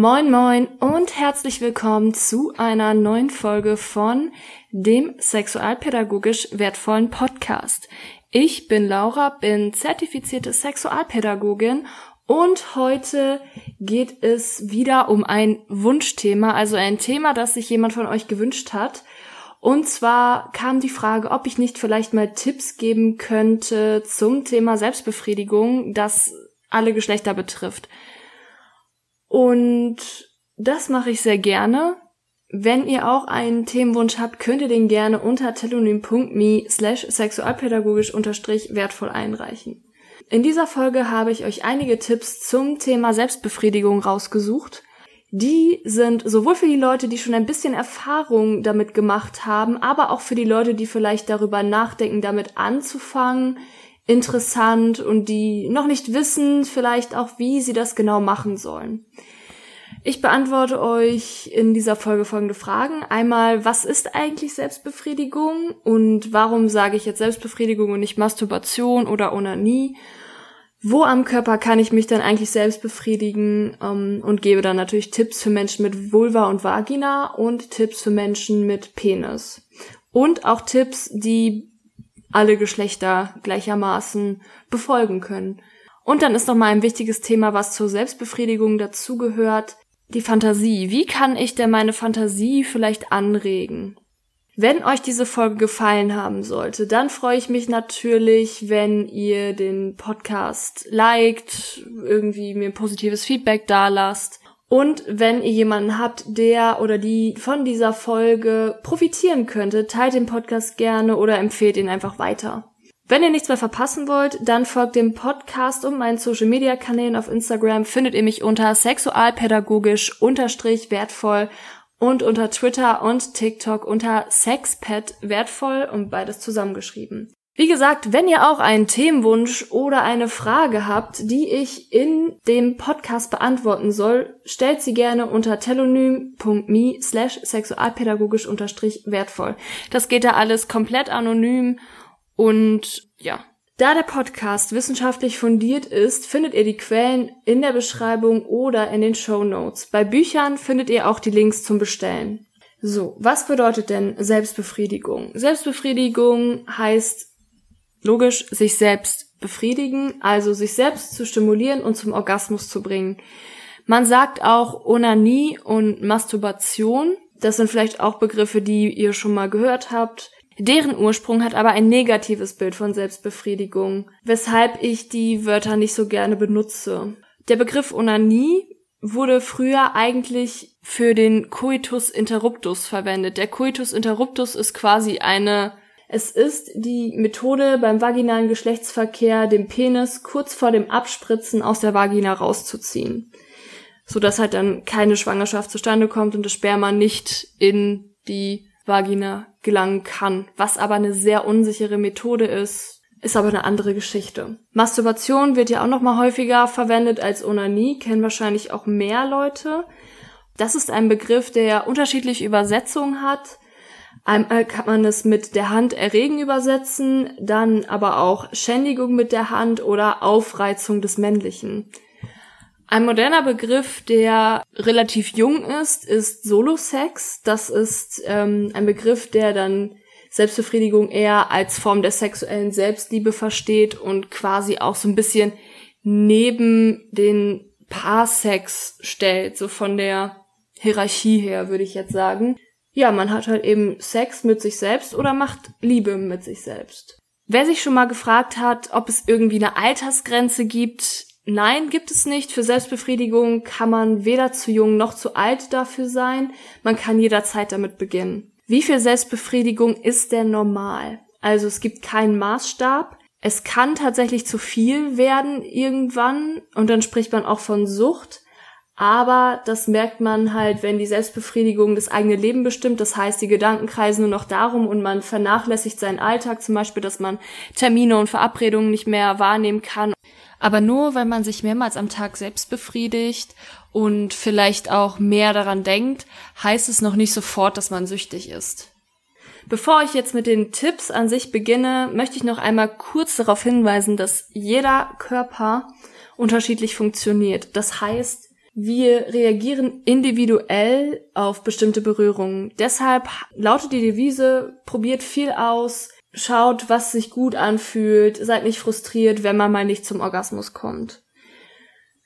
Moin moin und herzlich willkommen zu einer neuen Folge von dem sexualpädagogisch wertvollen Podcast. Ich bin Laura, bin zertifizierte Sexualpädagogin und heute geht es wieder um ein Wunschthema, also ein Thema, das sich jemand von euch gewünscht hat. Und zwar kam die Frage, ob ich nicht vielleicht mal Tipps geben könnte zum Thema Selbstbefriedigung, das alle Geschlechter betrifft. Und das mache ich sehr gerne. Wenn ihr auch einen Themenwunsch habt, könnt ihr den gerne unter telonym.me slash sexualpädagogisch unterstrich wertvoll einreichen. In dieser Folge habe ich euch einige Tipps zum Thema Selbstbefriedigung rausgesucht. Die sind sowohl für die Leute, die schon ein bisschen Erfahrung damit gemacht haben, aber auch für die Leute, die vielleicht darüber nachdenken, damit anzufangen, interessant und die noch nicht wissen vielleicht auch, wie sie das genau machen sollen. Ich beantworte euch in dieser Folge folgende Fragen. Einmal, was ist eigentlich Selbstbefriedigung und warum sage ich jetzt Selbstbefriedigung und nicht Masturbation oder Onanie? Wo am Körper kann ich mich dann eigentlich selbst befriedigen ähm, und gebe dann natürlich Tipps für Menschen mit Vulva und Vagina und Tipps für Menschen mit Penis. Und auch Tipps, die alle Geschlechter gleichermaßen befolgen können. Und dann ist noch mal ein wichtiges Thema, was zur Selbstbefriedigung dazugehört, die Fantasie. Wie kann ich denn meine Fantasie vielleicht anregen? Wenn euch diese Folge gefallen haben sollte, dann freue ich mich natürlich, wenn ihr den Podcast liked, irgendwie mir positives Feedback da lasst und wenn ihr jemanden habt, der oder die von dieser Folge profitieren könnte, teilt den Podcast gerne oder empfehlt ihn einfach weiter. Wenn ihr nichts mehr verpassen wollt, dann folgt dem Podcast und meinen Social Media Kanälen auf Instagram findet ihr mich unter sexualpädagogisch unterstrich wertvoll und unter Twitter und TikTok unter sexpet wertvoll und beides zusammengeschrieben. Wie gesagt, wenn ihr auch einen Themenwunsch oder eine Frage habt, die ich in dem Podcast beantworten soll, stellt sie gerne unter telonym.me slash sexualpädagogisch unterstrich wertvoll. Das geht da alles komplett anonym und ja. Da der Podcast wissenschaftlich fundiert ist, findet ihr die Quellen in der Beschreibung oder in den Show Notes. Bei Büchern findet ihr auch die Links zum Bestellen. So, was bedeutet denn Selbstbefriedigung? Selbstbefriedigung heißt logisch sich selbst befriedigen, also sich selbst zu stimulieren und zum Orgasmus zu bringen. Man sagt auch Onanie und Masturbation. Das sind vielleicht auch Begriffe, die ihr schon mal gehört habt. Deren Ursprung hat aber ein negatives Bild von Selbstbefriedigung, weshalb ich die Wörter nicht so gerne benutze. Der Begriff Onanie wurde früher eigentlich für den Coitus interruptus verwendet. Der Coitus interruptus ist quasi eine es ist die Methode beim vaginalen Geschlechtsverkehr, den Penis kurz vor dem Abspritzen aus der Vagina rauszuziehen. So dass halt dann keine Schwangerschaft zustande kommt und das Sperma nicht in die Vagina gelangen kann. Was aber eine sehr unsichere Methode ist, ist aber eine andere Geschichte. Masturbation wird ja auch noch mal häufiger verwendet als Onanie, kennen wahrscheinlich auch mehr Leute. Das ist ein Begriff, der unterschiedliche Übersetzungen hat. Einmal kann man es mit der Hand erregen übersetzen, dann aber auch Schändigung mit der Hand oder Aufreizung des Männlichen. Ein moderner Begriff, der relativ jung ist, ist Solo-Sex. Das ist ähm, ein Begriff, der dann Selbstbefriedigung eher als Form der sexuellen Selbstliebe versteht und quasi auch so ein bisschen neben den Paarsex stellt, so von der Hierarchie her, würde ich jetzt sagen ja, man hat halt eben Sex mit sich selbst oder macht Liebe mit sich selbst. Wer sich schon mal gefragt hat, ob es irgendwie eine Altersgrenze gibt, nein, gibt es nicht. Für Selbstbefriedigung kann man weder zu jung noch zu alt dafür sein. Man kann jederzeit damit beginnen. Wie viel Selbstbefriedigung ist denn normal? Also es gibt keinen Maßstab. Es kann tatsächlich zu viel werden irgendwann und dann spricht man auch von Sucht. Aber das merkt man halt, wenn die Selbstbefriedigung das eigene Leben bestimmt. Das heißt, die Gedanken kreisen nur noch darum und man vernachlässigt seinen Alltag, zum Beispiel, dass man Termine und Verabredungen nicht mehr wahrnehmen kann. Aber nur, weil man sich mehrmals am Tag selbst befriedigt und vielleicht auch mehr daran denkt, heißt es noch nicht sofort, dass man süchtig ist. Bevor ich jetzt mit den Tipps an sich beginne, möchte ich noch einmal kurz darauf hinweisen, dass jeder Körper unterschiedlich funktioniert. Das heißt, Wir reagieren individuell auf bestimmte Berührungen. Deshalb lautet die Devise, probiert viel aus, schaut, was sich gut anfühlt, seid nicht frustriert, wenn man mal nicht zum Orgasmus kommt.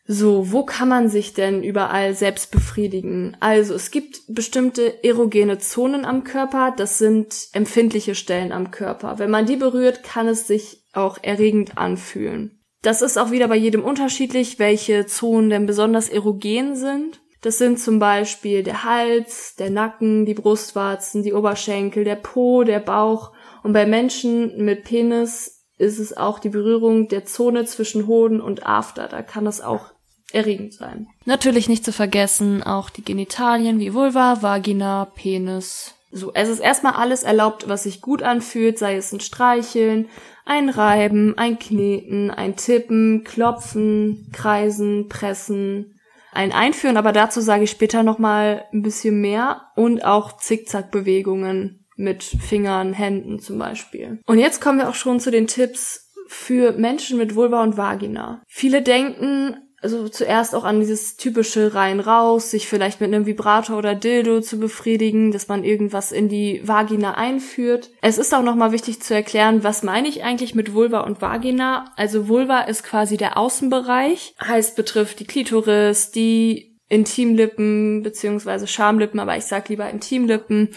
So, wo kann man sich denn überall selbst befriedigen? Also, es gibt bestimmte erogene Zonen am Körper, das sind empfindliche Stellen am Körper. Wenn man die berührt, kann es sich auch erregend anfühlen. Das ist auch wieder bei jedem unterschiedlich, welche Zonen denn besonders erogen sind. Das sind zum Beispiel der Hals, der Nacken, die Brustwarzen, die Oberschenkel, der Po, der Bauch. Und bei Menschen mit Penis ist es auch die Berührung der Zone zwischen Hoden und After. Da kann es auch erregend sein. Natürlich nicht zu vergessen auch die Genitalien wie Vulva, Vagina, Penis. So, es ist erstmal alles erlaubt, was sich gut anfühlt, sei es ein Streicheln, ein Reiben, ein Kneten, ein Tippen, Klopfen, Kreisen, Pressen, ein Einführen, aber dazu sage ich später nochmal ein bisschen mehr und auch Zickzackbewegungen mit Fingern, Händen zum Beispiel. Und jetzt kommen wir auch schon zu den Tipps für Menschen mit Vulva und Vagina. Viele denken, also zuerst auch an dieses typische rein raus, sich vielleicht mit einem Vibrator oder Dildo zu befriedigen, dass man irgendwas in die Vagina einführt. Es ist auch nochmal wichtig zu erklären, was meine ich eigentlich mit Vulva und Vagina? Also Vulva ist quasi der Außenbereich, heißt betrifft die Klitoris, die Intimlippen beziehungsweise Schamlippen, aber ich sag lieber Intimlippen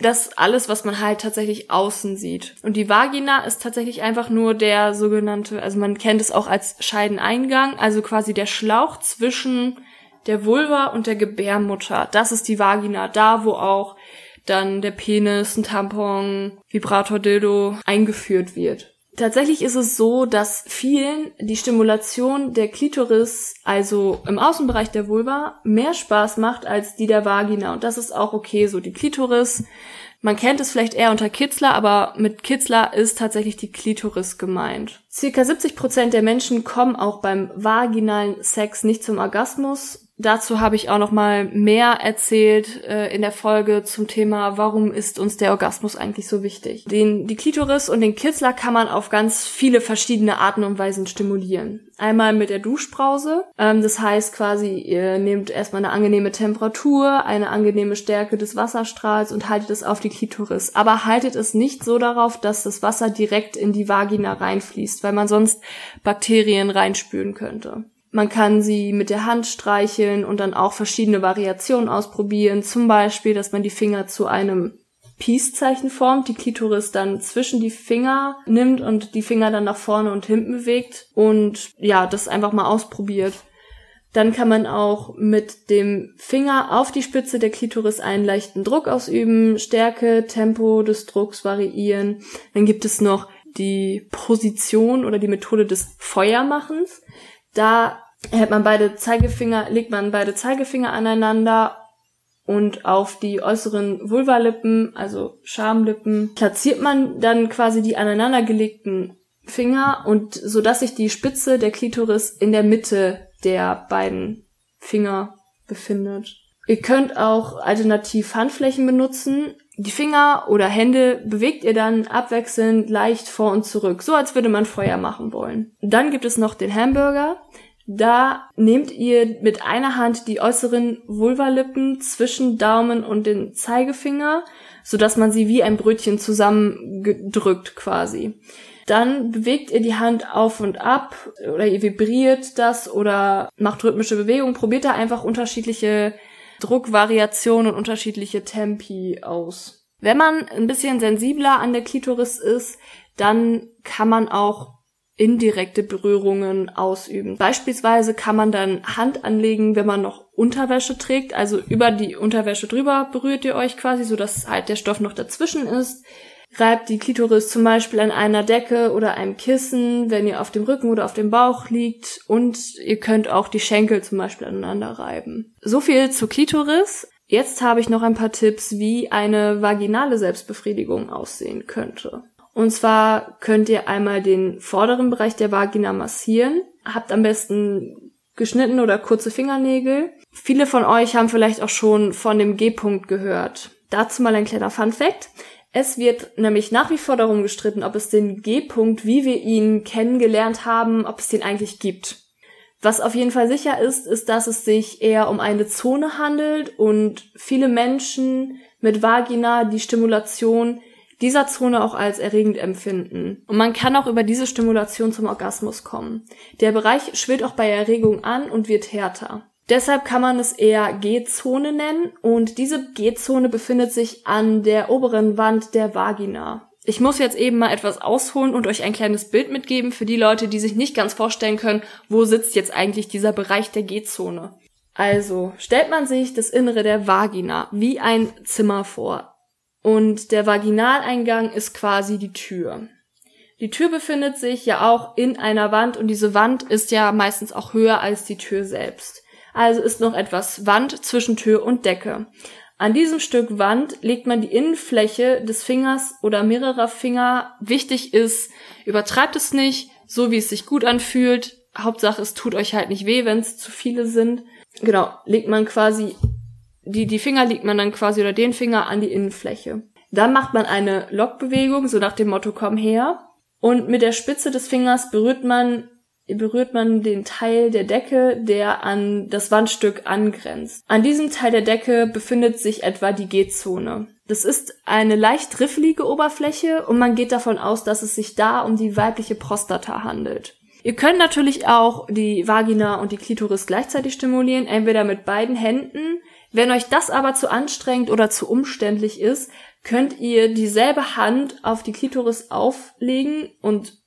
das alles, was man halt tatsächlich außen sieht. Und die Vagina ist tatsächlich einfach nur der sogenannte, also man kennt es auch als Scheideneingang, also quasi der Schlauch zwischen der Vulva und der Gebärmutter. Das ist die Vagina, da wo auch dann der Penis, ein Tampon, Vibrator, Dildo eingeführt wird. Tatsächlich ist es so, dass vielen die Stimulation der Klitoris, also im Außenbereich der Vulva, mehr Spaß macht als die der Vagina. Und das ist auch okay so. Die Klitoris, man kennt es vielleicht eher unter Kitzler, aber mit Kitzler ist tatsächlich die Klitoris gemeint. Circa 70 Prozent der Menschen kommen auch beim vaginalen Sex nicht zum Orgasmus Dazu habe ich auch noch mal mehr erzählt äh, in der Folge zum Thema, warum ist uns der Orgasmus eigentlich so wichtig. Den, die Klitoris und den Kitzler kann man auf ganz viele verschiedene Arten und Weisen stimulieren. Einmal mit der Duschbrause. Ähm, das heißt quasi, ihr nehmt erstmal eine angenehme Temperatur, eine angenehme Stärke des Wasserstrahls und haltet es auf die Klitoris. Aber haltet es nicht so darauf, dass das Wasser direkt in die Vagina reinfließt, weil man sonst Bakterien reinspülen könnte. Man kann sie mit der Hand streicheln und dann auch verschiedene Variationen ausprobieren. Zum Beispiel, dass man die Finger zu einem Peace-Zeichen formt, die Klitoris dann zwischen die Finger nimmt und die Finger dann nach vorne und hinten bewegt und ja, das einfach mal ausprobiert. Dann kann man auch mit dem Finger auf die Spitze der Klitoris einen leichten Druck ausüben, Stärke, Tempo des Drucks variieren. Dann gibt es noch die Position oder die Methode des Feuermachens. Da hält man beide Zeigefinger, legt man beide Zeigefinger aneinander und auf die äußeren Vulvalippen, also Schamlippen, platziert man dann quasi die aneinandergelegten Finger und so dass sich die Spitze der Klitoris in der Mitte der beiden Finger befindet. Ihr könnt auch alternativ Handflächen benutzen. Die Finger oder Hände bewegt ihr dann abwechselnd leicht vor und zurück, so als würde man Feuer machen wollen. Dann gibt es noch den Hamburger. Da nehmt ihr mit einer Hand die äußeren Vulvalippen zwischen Daumen und den Zeigefinger, so dass man sie wie ein Brötchen zusammengedrückt quasi. Dann bewegt ihr die Hand auf und ab oder ihr vibriert das oder macht rhythmische Bewegungen. Probiert da einfach unterschiedliche Druckvariationen und unterschiedliche Tempi aus. Wenn man ein bisschen sensibler an der Klitoris ist, dann kann man auch indirekte Berührungen ausüben. Beispielsweise kann man dann Hand anlegen, wenn man noch Unterwäsche trägt, also über die Unterwäsche drüber berührt ihr euch quasi, so dass halt der Stoff noch dazwischen ist reibt die Klitoris zum Beispiel an einer Decke oder einem Kissen, wenn ihr auf dem Rücken oder auf dem Bauch liegt und ihr könnt auch die Schenkel zum Beispiel aneinander reiben. So viel zur Klitoris. Jetzt habe ich noch ein paar Tipps, wie eine vaginale Selbstbefriedigung aussehen könnte. Und zwar könnt ihr einmal den vorderen Bereich der Vagina massieren. Habt am besten geschnitten oder kurze Fingernägel. Viele von euch haben vielleicht auch schon von dem G-Punkt gehört. Dazu mal ein kleiner Fun Fact. Es wird nämlich nach wie vor darum gestritten, ob es den G-Punkt, wie wir ihn kennengelernt haben, ob es den eigentlich gibt. Was auf jeden Fall sicher ist, ist, dass es sich eher um eine Zone handelt und viele Menschen mit Vagina die Stimulation dieser Zone auch als erregend empfinden. Und man kann auch über diese Stimulation zum Orgasmus kommen. Der Bereich schwillt auch bei Erregung an und wird härter. Deshalb kann man es eher G-Zone nennen und diese G-Zone befindet sich an der oberen Wand der Vagina. Ich muss jetzt eben mal etwas ausholen und euch ein kleines Bild mitgeben für die Leute, die sich nicht ganz vorstellen können, wo sitzt jetzt eigentlich dieser Bereich der G-Zone. Also stellt man sich das Innere der Vagina wie ein Zimmer vor. Und der Vaginaleingang ist quasi die Tür. Die Tür befindet sich ja auch in einer Wand und diese Wand ist ja meistens auch höher als die Tür selbst. Also ist noch etwas Wand zwischen Tür und Decke. An diesem Stück Wand legt man die Innenfläche des Fingers oder mehrerer Finger. Wichtig ist, übertreibt es nicht, so wie es sich gut anfühlt. Hauptsache, es tut euch halt nicht weh, wenn es zu viele sind. Genau, legt man quasi, die, die Finger legt man dann quasi oder den Finger an die Innenfläche. Dann macht man eine Lockbewegung, so nach dem Motto, komm her. Und mit der Spitze des Fingers berührt man berührt man den Teil der Decke, der an das Wandstück angrenzt. An diesem Teil der Decke befindet sich etwa die G-Zone. Das ist eine leicht riffelige Oberfläche und man geht davon aus, dass es sich da um die weibliche Prostata handelt. Ihr könnt natürlich auch die Vagina und die Klitoris gleichzeitig stimulieren, entweder mit beiden Händen. Wenn euch das aber zu anstrengend oder zu umständlich ist, könnt ihr dieselbe Hand auf die Klitoris auflegen und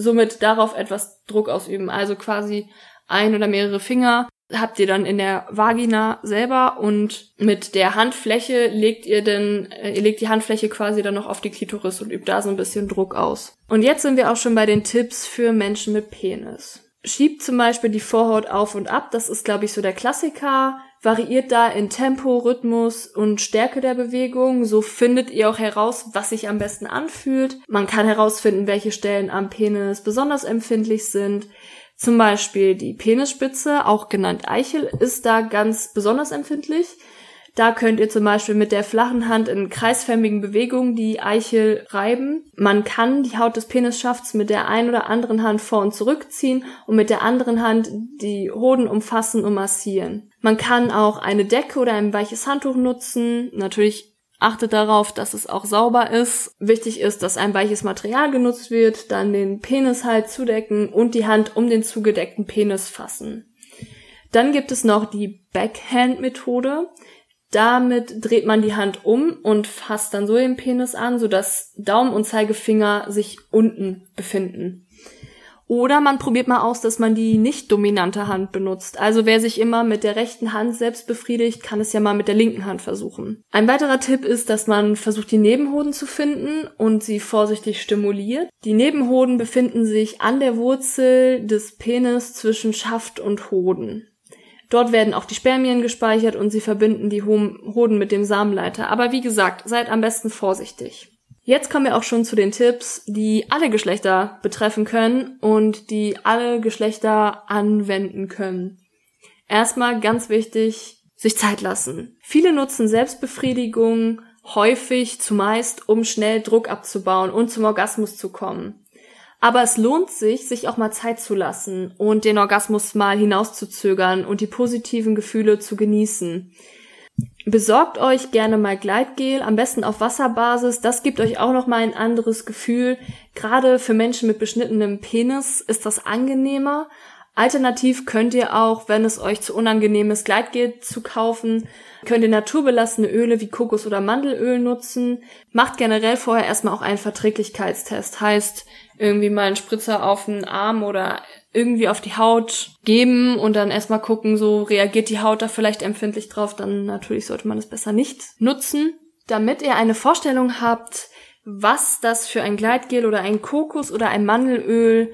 somit darauf etwas Druck ausüben. Also quasi ein oder mehrere Finger habt ihr dann in der Vagina selber und mit der Handfläche legt ihr dann, äh, ihr legt die Handfläche quasi dann noch auf die Klitoris und übt da so ein bisschen Druck aus. Und jetzt sind wir auch schon bei den Tipps für Menschen mit Penis. Schiebt zum Beispiel die Vorhaut auf und ab, das ist glaube ich so der Klassiker variiert da in Tempo, Rhythmus und Stärke der Bewegung. So findet ihr auch heraus, was sich am besten anfühlt. Man kann herausfinden, welche Stellen am Penis besonders empfindlich sind. Zum Beispiel die Penisspitze, auch genannt Eichel, ist da ganz besonders empfindlich. Da könnt ihr zum Beispiel mit der flachen Hand in kreisförmigen Bewegungen die Eichel reiben. Man kann die Haut des Penisschafts mit der einen oder anderen Hand vor und zurückziehen und mit der anderen Hand die Hoden umfassen und massieren. Man kann auch eine Decke oder ein weiches Handtuch nutzen. Natürlich achtet darauf, dass es auch sauber ist. Wichtig ist, dass ein weiches Material genutzt wird, dann den Penis halt zudecken und die Hand um den zugedeckten Penis fassen. Dann gibt es noch die Backhand-Methode. Damit dreht man die Hand um und fasst dann so den Penis an, sodass Daumen und Zeigefinger sich unten befinden. Oder man probiert mal aus, dass man die nicht dominante Hand benutzt. Also wer sich immer mit der rechten Hand selbst befriedigt, kann es ja mal mit der linken Hand versuchen. Ein weiterer Tipp ist, dass man versucht, die Nebenhoden zu finden und sie vorsichtig stimuliert. Die Nebenhoden befinden sich an der Wurzel des Penis zwischen Schaft und Hoden. Dort werden auch die Spermien gespeichert und sie verbinden die Hoden mit dem Samenleiter. Aber wie gesagt, seid am besten vorsichtig. Jetzt kommen wir auch schon zu den Tipps, die alle Geschlechter betreffen können und die alle Geschlechter anwenden können. Erstmal ganz wichtig, sich Zeit lassen. Viele nutzen Selbstbefriedigung häufig zumeist, um schnell Druck abzubauen und zum Orgasmus zu kommen. Aber es lohnt sich, sich auch mal Zeit zu lassen und den Orgasmus mal hinauszuzögern und die positiven Gefühle zu genießen. Besorgt euch gerne mal Gleitgel, am besten auf Wasserbasis. Das gibt euch auch noch mal ein anderes Gefühl. Gerade für Menschen mit beschnittenem Penis ist das angenehmer. Alternativ könnt ihr auch, wenn es euch zu unangenehm ist, Gleitgel zu kaufen, könnt ihr naturbelassene Öle wie Kokos- oder Mandelöl nutzen. Macht generell vorher erstmal auch einen Verträglichkeitstest. Heißt, irgendwie mal einen Spritzer auf den Arm oder irgendwie auf die Haut geben und dann erstmal gucken, so reagiert die Haut da vielleicht empfindlich drauf, dann natürlich sollte man es besser nicht nutzen. Damit ihr eine Vorstellung habt, was das für ein Gleitgel oder ein Kokos oder ein Mandelöl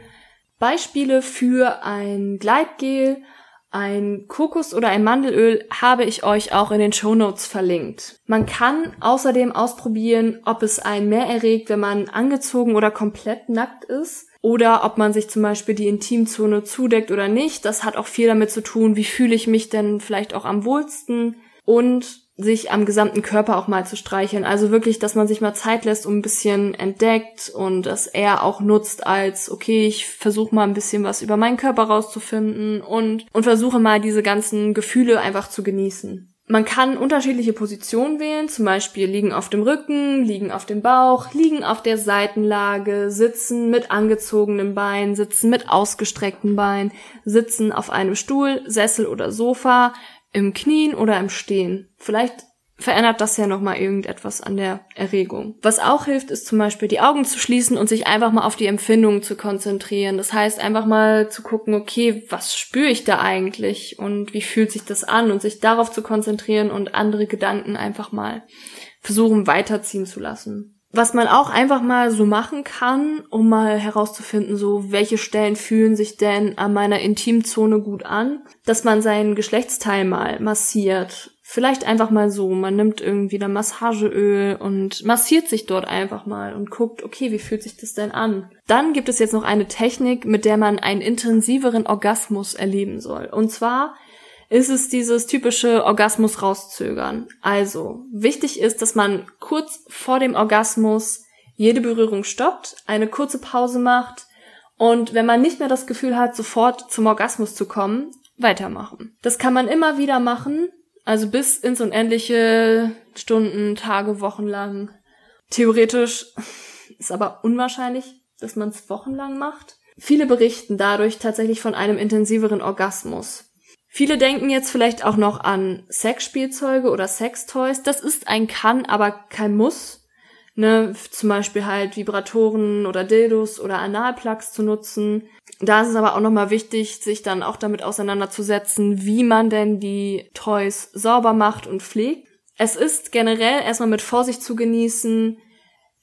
Beispiele für ein Gleitgel, ein Kokos oder ein Mandelöl habe ich euch auch in den Show Notes verlinkt. Man kann außerdem ausprobieren, ob es einen mehr erregt, wenn man angezogen oder komplett nackt ist oder ob man sich zum Beispiel die Intimzone zudeckt oder nicht. Das hat auch viel damit zu tun, wie fühle ich mich denn vielleicht auch am wohlsten und sich am gesamten Körper auch mal zu streicheln. Also wirklich, dass man sich mal Zeit lässt, um ein bisschen entdeckt und dass er auch nutzt als, okay, ich versuche mal ein bisschen was über meinen Körper rauszufinden und, und versuche mal diese ganzen Gefühle einfach zu genießen. Man kann unterschiedliche Positionen wählen, zum Beispiel liegen auf dem Rücken, liegen auf dem Bauch, liegen auf der Seitenlage, sitzen mit angezogenem Bein, sitzen mit ausgestreckten Bein, sitzen auf einem Stuhl, Sessel oder Sofa, im Knien oder im Stehen. Vielleicht verändert das ja nochmal irgendetwas an der Erregung. Was auch hilft, ist zum Beispiel die Augen zu schließen und sich einfach mal auf die Empfindungen zu konzentrieren. Das heißt, einfach mal zu gucken, okay, was spüre ich da eigentlich und wie fühlt sich das an und sich darauf zu konzentrieren und andere Gedanken einfach mal versuchen weiterziehen zu lassen. Was man auch einfach mal so machen kann, um mal herauszufinden, so welche Stellen fühlen sich denn an meiner Intimzone gut an, dass man seinen Geschlechtsteil mal massiert Vielleicht einfach mal so, man nimmt irgendwie dann Massageöl und massiert sich dort einfach mal und guckt, okay, wie fühlt sich das denn an? Dann gibt es jetzt noch eine Technik, mit der man einen intensiveren Orgasmus erleben soll. Und zwar ist es dieses typische Orgasmus rauszögern. Also, wichtig ist, dass man kurz vor dem Orgasmus jede Berührung stoppt, eine kurze Pause macht und wenn man nicht mehr das Gefühl hat, sofort zum Orgasmus zu kommen, weitermachen. Das kann man immer wieder machen, also bis ins Unendliche Stunden, Tage, Wochen lang. Theoretisch ist aber unwahrscheinlich, dass man es wochenlang macht. Viele berichten dadurch tatsächlich von einem intensiveren Orgasmus. Viele denken jetzt vielleicht auch noch an Sexspielzeuge oder Sextoys. Das ist ein Kann, aber kein Muss. Ne, zum Beispiel halt Vibratoren oder Dildos oder Analplugs zu nutzen. Da ist es aber auch nochmal wichtig, sich dann auch damit auseinanderzusetzen, wie man denn die Toys sauber macht und pflegt. Es ist generell erstmal mit Vorsicht zu genießen,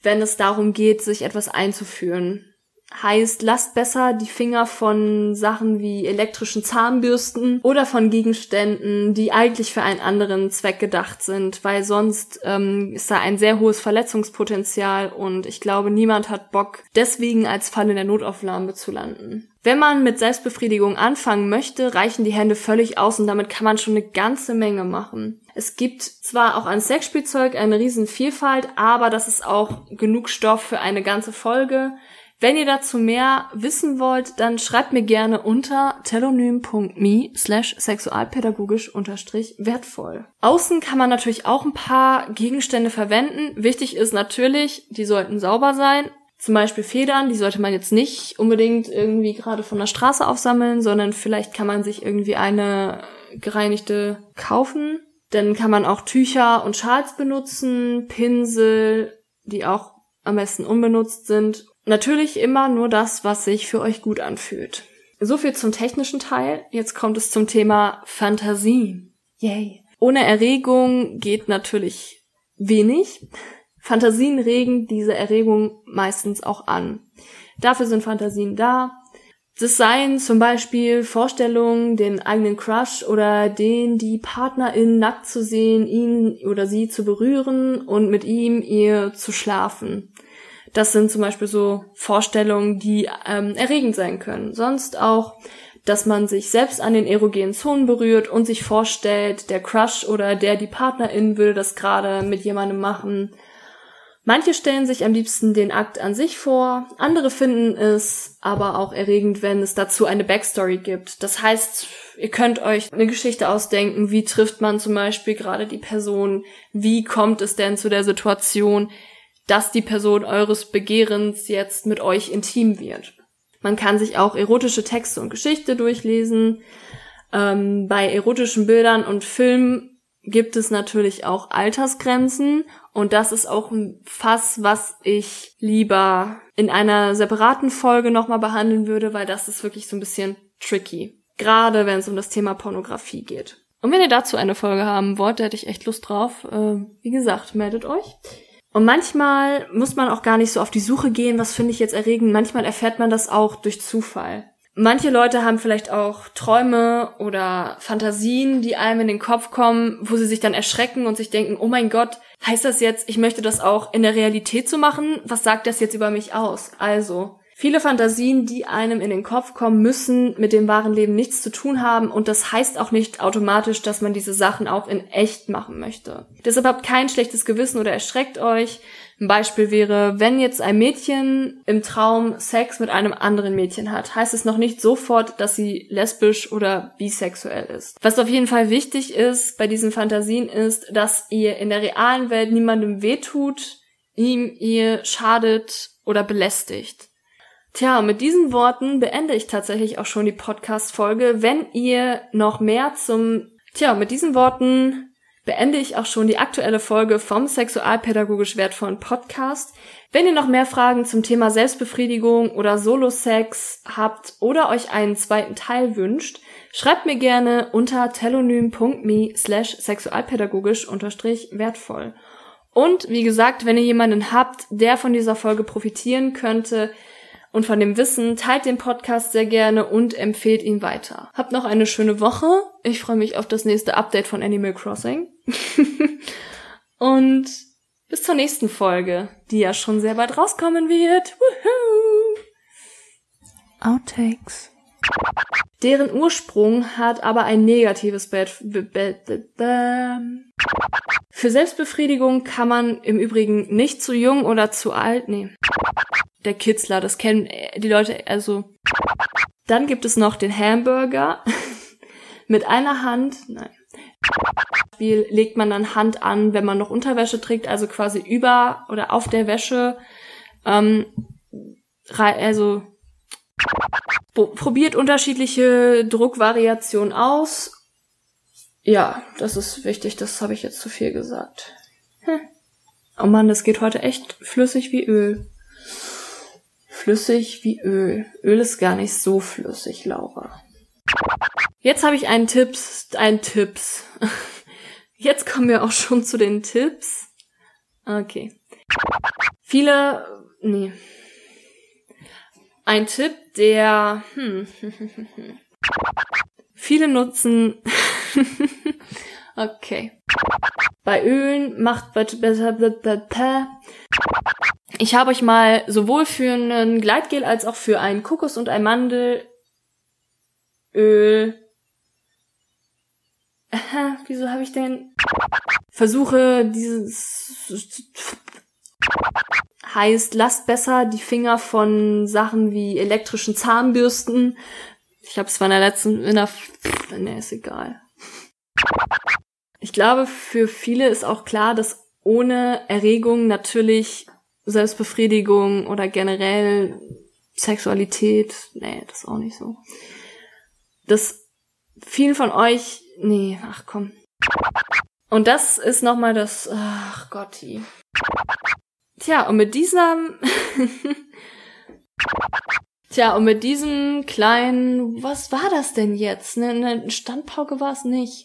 wenn es darum geht, sich etwas einzuführen. Heißt, lasst besser die Finger von Sachen wie elektrischen Zahnbürsten oder von Gegenständen, die eigentlich für einen anderen Zweck gedacht sind, weil sonst ähm, ist da ein sehr hohes Verletzungspotenzial und ich glaube, niemand hat Bock, deswegen als Fall in der Notaufnahme zu landen. Wenn man mit Selbstbefriedigung anfangen möchte, reichen die Hände völlig aus und damit kann man schon eine ganze Menge machen. Es gibt zwar auch an Sexspielzeug eine riesen Vielfalt, aber das ist auch genug Stoff für eine ganze Folge. Wenn ihr dazu mehr wissen wollt, dann schreibt mir gerne unter telonym.me slash sexualpädagogisch unterstrich wertvoll. Außen kann man natürlich auch ein paar Gegenstände verwenden. Wichtig ist natürlich, die sollten sauber sein. Zum Beispiel Federn, die sollte man jetzt nicht unbedingt irgendwie gerade von der Straße aufsammeln, sondern vielleicht kann man sich irgendwie eine gereinigte kaufen. Dann kann man auch Tücher und Schals benutzen, Pinsel, die auch am besten unbenutzt sind Natürlich immer nur das, was sich für euch gut anfühlt. So viel zum technischen Teil. Jetzt kommt es zum Thema Fantasie. Yay. Ohne Erregung geht natürlich wenig. Fantasien regen diese Erregung meistens auch an. Dafür sind Fantasien da. Das seien zum Beispiel Vorstellungen, den eigenen Crush oder den die Partnerin nackt zu sehen, ihn oder sie zu berühren und mit ihm ihr zu schlafen. Das sind zum Beispiel so Vorstellungen, die ähm, erregend sein können. Sonst auch, dass man sich selbst an den erogenen Zonen berührt und sich vorstellt, der Crush oder der die Partnerin will das gerade mit jemandem machen. Manche stellen sich am liebsten den Akt an sich vor, andere finden es aber auch erregend, wenn es dazu eine Backstory gibt. Das heißt, ihr könnt euch eine Geschichte ausdenken, wie trifft man zum Beispiel gerade die Person, wie kommt es denn zu der Situation, dass die Person eures Begehrens jetzt mit euch intim wird. Man kann sich auch erotische Texte und Geschichte durchlesen. Ähm, bei erotischen Bildern und Filmen gibt es natürlich auch Altersgrenzen und das ist auch ein Fass, was ich lieber in einer separaten Folge nochmal behandeln würde, weil das ist wirklich so ein bisschen tricky. Gerade wenn es um das Thema Pornografie geht. Und wenn ihr dazu eine Folge haben wollt, da hätte ich echt Lust drauf. Äh, wie gesagt, meldet euch. Und manchmal muss man auch gar nicht so auf die Suche gehen, was finde ich jetzt erregend. Manchmal erfährt man das auch durch Zufall. Manche Leute haben vielleicht auch Träume oder Fantasien, die einem in den Kopf kommen, wo sie sich dann erschrecken und sich denken, oh mein Gott, heißt das jetzt, ich möchte das auch in der Realität so machen? Was sagt das jetzt über mich aus? Also, Viele Fantasien, die einem in den Kopf kommen, müssen mit dem wahren Leben nichts zu tun haben und das heißt auch nicht automatisch, dass man diese Sachen auch in echt machen möchte. Deshalb habt kein schlechtes Gewissen oder erschreckt euch. Ein Beispiel wäre, wenn jetzt ein Mädchen im Traum Sex mit einem anderen Mädchen hat, heißt es noch nicht sofort, dass sie lesbisch oder bisexuell ist. Was auf jeden Fall wichtig ist bei diesen Fantasien ist, dass ihr in der realen Welt niemandem wehtut, ihm ihr schadet oder belästigt. Tja, mit diesen Worten beende ich tatsächlich auch schon die Podcast-Folge. Wenn ihr noch mehr zum, tja, mit diesen Worten beende ich auch schon die aktuelle Folge vom sexualpädagogisch wertvollen Podcast. Wenn ihr noch mehr Fragen zum Thema Selbstbefriedigung oder Solo-Sex habt oder euch einen zweiten Teil wünscht, schreibt mir gerne unter telonym.me slash sexualpädagogisch unterstrich wertvoll. Und wie gesagt, wenn ihr jemanden habt, der von dieser Folge profitieren könnte, und von dem Wissen, teilt den Podcast sehr gerne und empfehlt ihn weiter. Habt noch eine schöne Woche. Ich freue mich auf das nächste Update von Animal Crossing. und bis zur nächsten Folge, die ja schon sehr bald rauskommen wird. Woohoo! Outtakes. Deren Ursprung hat aber ein negatives Bild. Für Selbstbefriedigung kann man im Übrigen nicht zu jung oder zu alt, nee, der Kitzler, das kennen die Leute, also. Dann gibt es noch den Hamburger mit einer Hand, nein. Spiel legt man dann Hand an, wenn man noch Unterwäsche trägt, also quasi über oder auf der Wäsche. Ähm, also probiert unterschiedliche Druckvariationen aus. Ja, das ist wichtig, das habe ich jetzt zu viel gesagt. Hm. Oh man, das geht heute echt flüssig wie Öl flüssig wie Öl. Öl ist gar nicht so flüssig, Laura. Jetzt habe ich einen Tipps, einen Tipps. Jetzt kommen wir auch schon zu den Tipps. Okay. Viele, nee. Ein Tipp, der, hm, viele nutzen, okay. Bei Ölen macht ich habe euch mal sowohl für einen Gleitgel als auch für ein Kokos- und ein Mandelöl. Aha, wieso habe ich denn? Versuche dieses heißt, lasst besser die Finger von Sachen wie elektrischen Zahnbürsten. Ich habe es zwar in der letzten, in der, ne, ist egal. Ich glaube, für viele ist auch klar, dass ohne Erregung natürlich Selbstbefriedigung oder generell Sexualität, nee, das ist auch nicht so. Das vielen von euch, nee, ach komm. Und das ist nochmal das, ach Gotti. Tja, und mit diesem, tja, und mit diesem kleinen, was war das denn jetzt? Ne, ne Standpauke war es nicht.